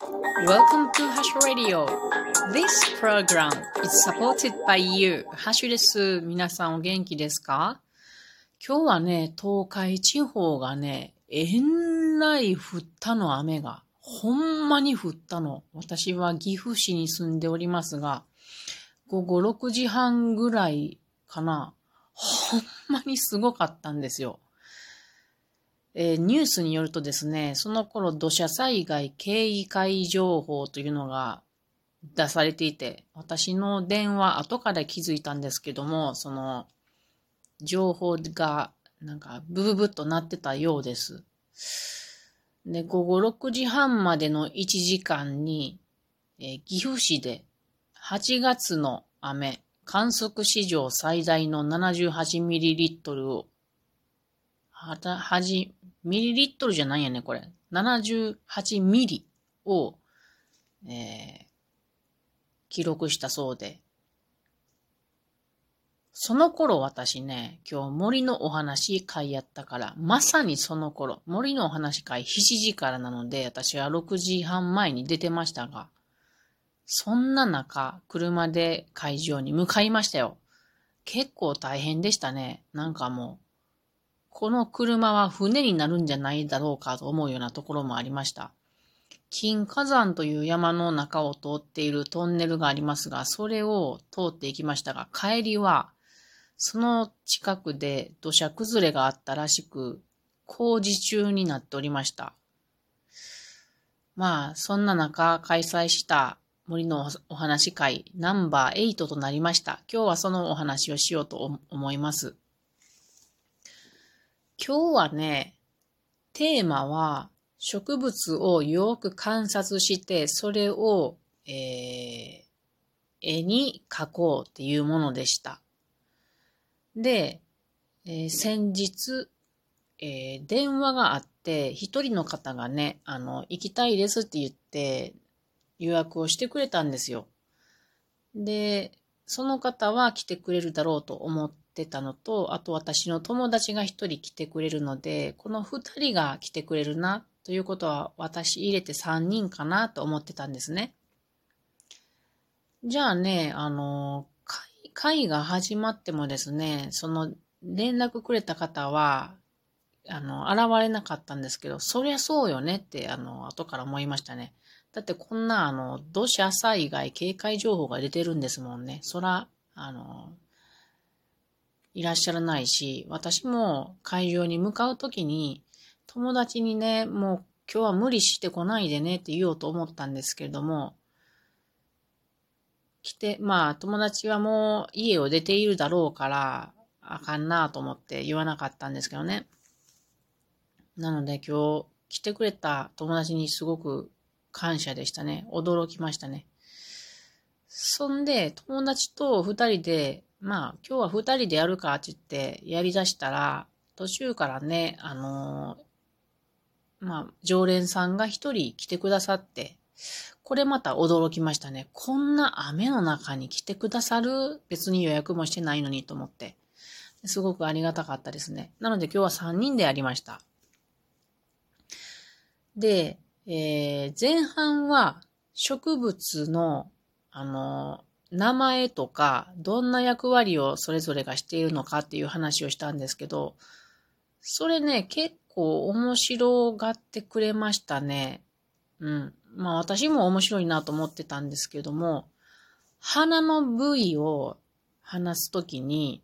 Welcome to Hash Radio. This program is supported by you. ハッシュです。皆さんお元気ですか？今日はね、東海地方がね、えんらい降ったの雨が。ほんまに降ったの。私は岐阜市に住んでおりますが、午後6時半ぐらいかな。ほんまにすごかったんですよ。えー、ニュースによるとですね、その頃土砂災害警戒情報というのが出されていて、私の電話後から気づいたんですけども、その情報がなんかブブブッとなってたようです。で、午後6時半までの1時間に、えー、岐阜市で8月の雨、観測史上最大の 78ml をはた、はじ、ミリリットルじゃないやね、これ。78ミリを、えー、記録したそうで。その頃私ね、今日森のお話会やったから、まさにその頃、森のお話会7時からなので、私は6時半前に出てましたが、そんな中、車で会場に向かいましたよ。結構大変でしたね。なんかもう、この車は船になるんじゃないだろうかと思うようなところもありました。金火山という山の中を通っているトンネルがありますが、それを通っていきましたが、帰りは、その近くで土砂崩れがあったらしく、工事中になっておりました。まあ、そんな中開催した森のお話会ナンバー8となりました。今日はそのお話をしようと思います。今日はね、テーマは植物をよく観察して、それを、えー、絵に描こうっていうものでした。で、えー、先日、えー、電話があって、一人の方がね、あの、行きたいですって言って、予約をしてくれたんですよ。で、その方は来てくれるだろうと思っってたのと、あと私の友達が一人来てくれるので、この二人が来てくれるな、ということは私入れて三人かなと思ってたんですね。じゃあね、あの、会会が始まってもですね、その連絡くれた方は、あの、現れなかったんですけど、そりゃそうよねって、あの、後から思いましたね。だってこんな、あの、土砂災害警戒情報が出てるんですもんね。そら、あの、いらっしゃらないし、私も会場に向かうときに、友達にね、もう今日は無理してこないでねって言おうと思ったんですけれども、来て、まあ友達はもう家を出ているだろうから、あかんなと思って言わなかったんですけどね。なので今日来てくれた友達にすごく感謝でしたね。驚きましたね。そんで、友達と二人でまあ、今日は二人でやるかって言ってやり出したら、途中からね、あのー、まあ、常連さんが一人来てくださって、これまた驚きましたね。こんな雨の中に来てくださる？別に予約もしてないのにと思って。すごくありがたかったですね。なので今日は三人でやりました。で、えー、前半は植物の、あの名前とか、どんな役割をそれぞれがしているのかっていう話をしたんですけど、それね、結構面白がってくれましたね。うん。まあ私も面白いなと思ってたんですけども、花の部位を話すときに、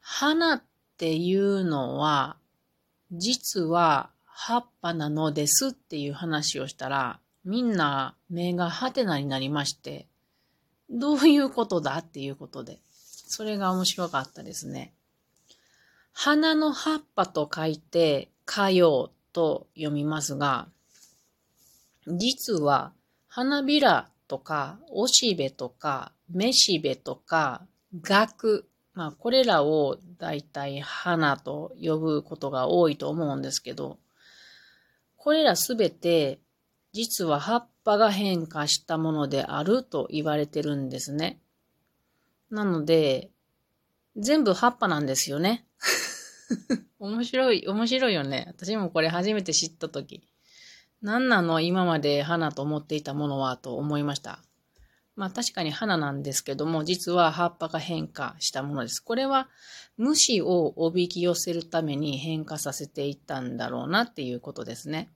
花っていうのは、実は葉っぱなのですっていう話をしたら、みんな目がハテナになりまして、どういうことだっていうことで。それが面白かったですね。花の葉っぱと書いて、かようと読みますが、実は花びらとか、おしべとか、めしべとか、額、まあこれらをだいたい花と呼ぶことが多いと思うんですけど、これらすべて実は葉っぱが変化したものであると言われてるんですね。なので、全部葉っぱなんですよね。面白い、面白いよね。私もこれ初めて知ったとき。何なの今まで花と思っていたものはと思いました。まあ確かに花なんですけども、実は葉っぱが変化したものです。これは虫をおびき寄せるために変化させていったんだろうなっていうことですね。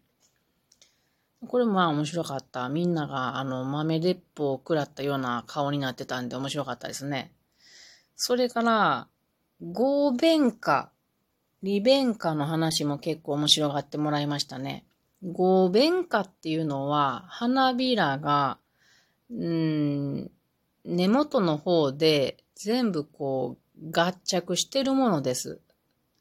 これもまあ面白かった。みんながあの豆鉄砲を食らったような顔になってたんで面白かったですね。それから、合弁化、利弁化の話も結構面白がってもらいましたね。合弁化っていうのは、花びらがうん、根元の方で全部こう合着してるものです。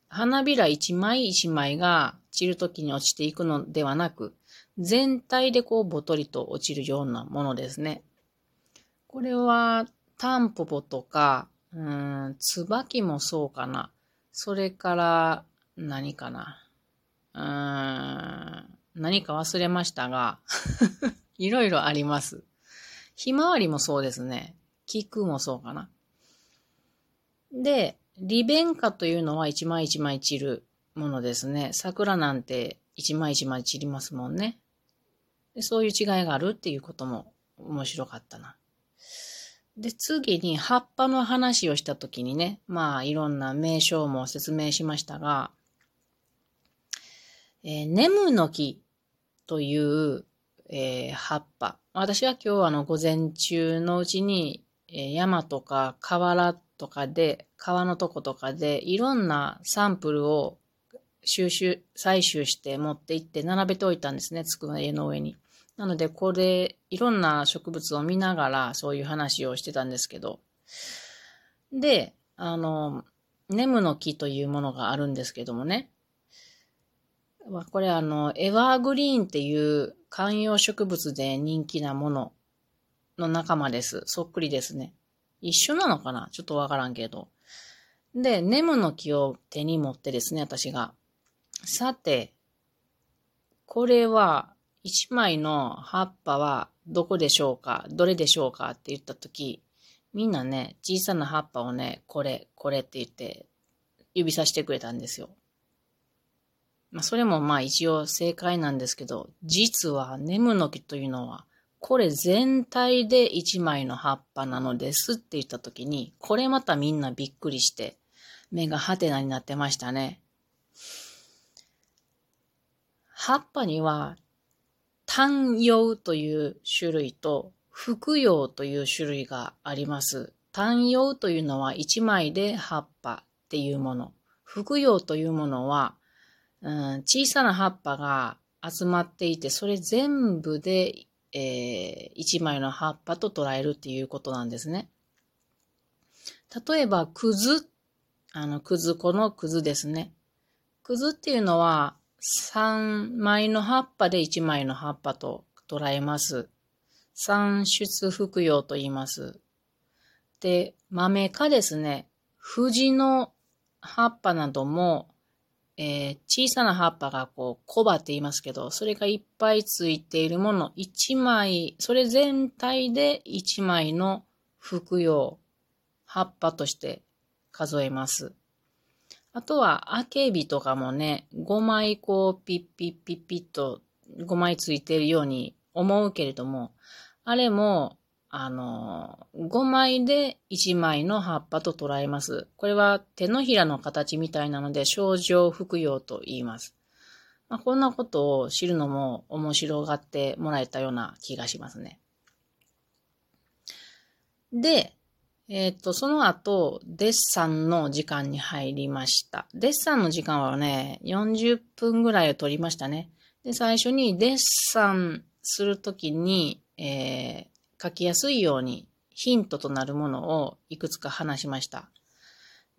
花びら一枚一枚が散るときに落ちていくのではなく、全体でこうぼとりと落ちるようなものですね。これはタンポポとか、うん、椿もそうかな。それから何かな。うん、何か忘れましたが、いろいろあります。ひまわりもそうですね。菊もそうかな。で、利弁花というのは一枚一枚散るものですね。桜なんて一枚一枚散りますもんね。でそういう違いがあるっていうことも面白かったな。で、次に葉っぱの話をしたときにね、まあいろんな名称も説明しましたが、えー、ネムの木という、えー、葉っぱ。私は今日あの午前中のうちに、え山とか河原とかで、川のとことかでいろんなサンプルを収集、採集して持って行って並べておいたんですね、つく家の上に。なので、これ、いろんな植物を見ながらそういう話をしてたんですけど。で、あの、ネムの木というものがあるんですけどもね。これあの、エワーグリーンっていう観葉植物で人気なものの仲間です。そっくりですね。一緒なのかな？ちょっとわからんけど。で、ネムの木を手に持ってですね、私が。さて、これは、一枚の葉っぱはどこでしょうか？どれでしょうか？って言ったとき、みんなね、小さな葉っぱをね、これ、これって言って、指さしてくれたんですよ。まあ、それもまあ一応正解なんですけど、実はネムノキというのは、これ全体で一枚の葉っぱなのですって言ったときに、これまたみんなびっくりして、目がハテナになってましたね。葉っぱには、単葉という種類と、複葉という種類があります。単葉というのは一枚で葉っぱっていうもの。複葉というものは、うん、小さな葉っぱが集まっていて、それ全部で、えー、一枚の葉っぱと捉えるっていうことなんですね。例えば、くず、あの、くず粉のくずですね。くずっていうのは、3枚の葉っぱで1枚の葉っぱと捉えます。産出服用と言います。で、豆かですね、藤の葉っぱなどもえー、小さな葉っぱがこう、コバって言いますけど、それがいっぱいついているもの、一枚、それ全体で一枚の服用、葉っぱとして数えます。あとは、アケビとかもね、5枚こう、ピッピッピッピッと5枚ついてるように思うけれども、あれも、あの、5枚で1枚の葉っぱと捉えます。これは手のひらの形みたいなので、症状服用と言います。まあ、こんなことを知るのも面白がってもらえたような気がしますね。で、えっ、と、その後、デッサンの時間に入りました。デッサンの時間はね、40分ぐらいを取りましたね。で、最初にデッサンするときに、えー、書きやすいようにヒントとなるものをいくつか話しました。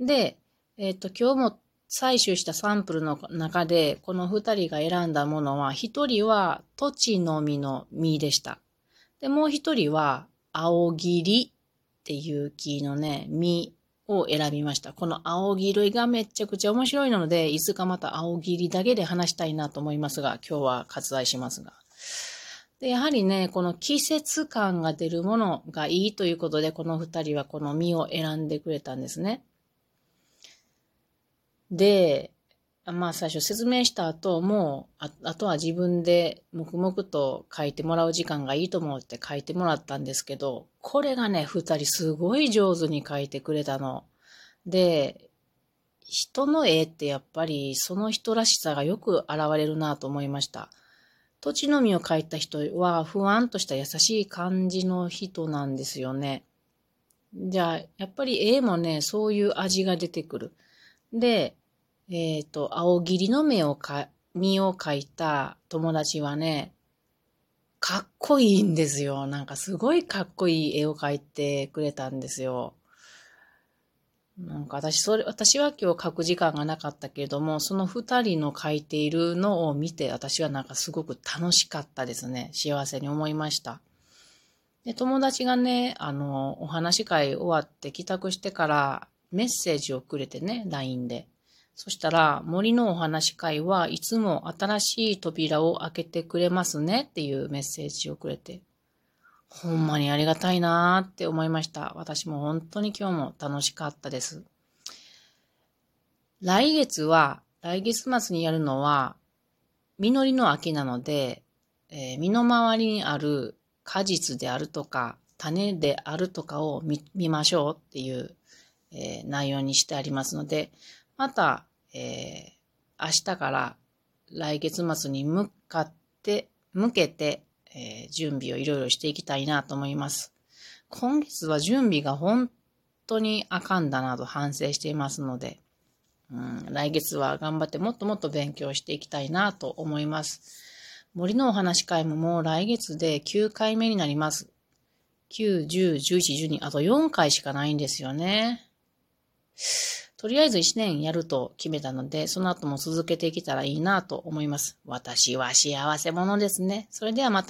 で、えっ、ー、と、今日も採取したサンプルの中で、この二人が選んだものは、一人は土地の実の実でした。で、もう一人は青霧っていう木のね、実を選びました。この青木類がめちゃくちゃ面白いので、いつかまた青霧だけで話したいなと思いますが、今日は割愛しますが。で、やはりね、この季節感が出るものがいいということで、この二人はこの実を選んでくれたんですね。で、まあ最初説明した後、もう、ああとは自分で黙々と書いてもらう時間がいいと思って書いてもらったんですけど、これがね、二人すごい上手に書いてくれたの。で、人の絵ってやっぱりその人らしさがよく現れるなと思いました。土地の実を描いた人は不安とした優しい感じの人なんですよね。じゃあ、やっぱり絵もね、そういう味が出てくる。で、えっ、ー、と、青霧の目をか、実を描いた友達はね、かっこいいんですよ。なんかすごいかっこいい絵を描いてくれたんですよ。なんか私、それ、私は今日書く時間がなかったけれども、その二人の書いているのを見て、私はなんかすごく楽しかったですね。幸せに思いました。で、友達がね、あの、お話会終わって帰宅してからメッセージをくれてね、LINE で。そしたら、森のお話会はいつも新しい扉を開けてくれますねっていうメッセージをくれて、ほんまにありがたいなーって思いました。私も本当に今日も楽しかったです。来月は、来月末にやるのは、実りの秋なので、えー、身の回りにある果実であるとか、種であるとかを見ましょうっていう、えー、内容にしてありますので、また、えー、明日から来月末に向かって、向けて、えー、準備をいろいろしていきたいなと思います。今月は準備が本当にあかんだなと反省していますので、うん、来月は頑張ってもっともっと勉強していきたいなと思います。森のお話会ももう来月で9回目になります。9、10、11、12、あと4回しかないんですよね。とりあえず1年やると決めたので、その後も続けていけたらいいなと思います。私は幸せ者ですね。それではまた。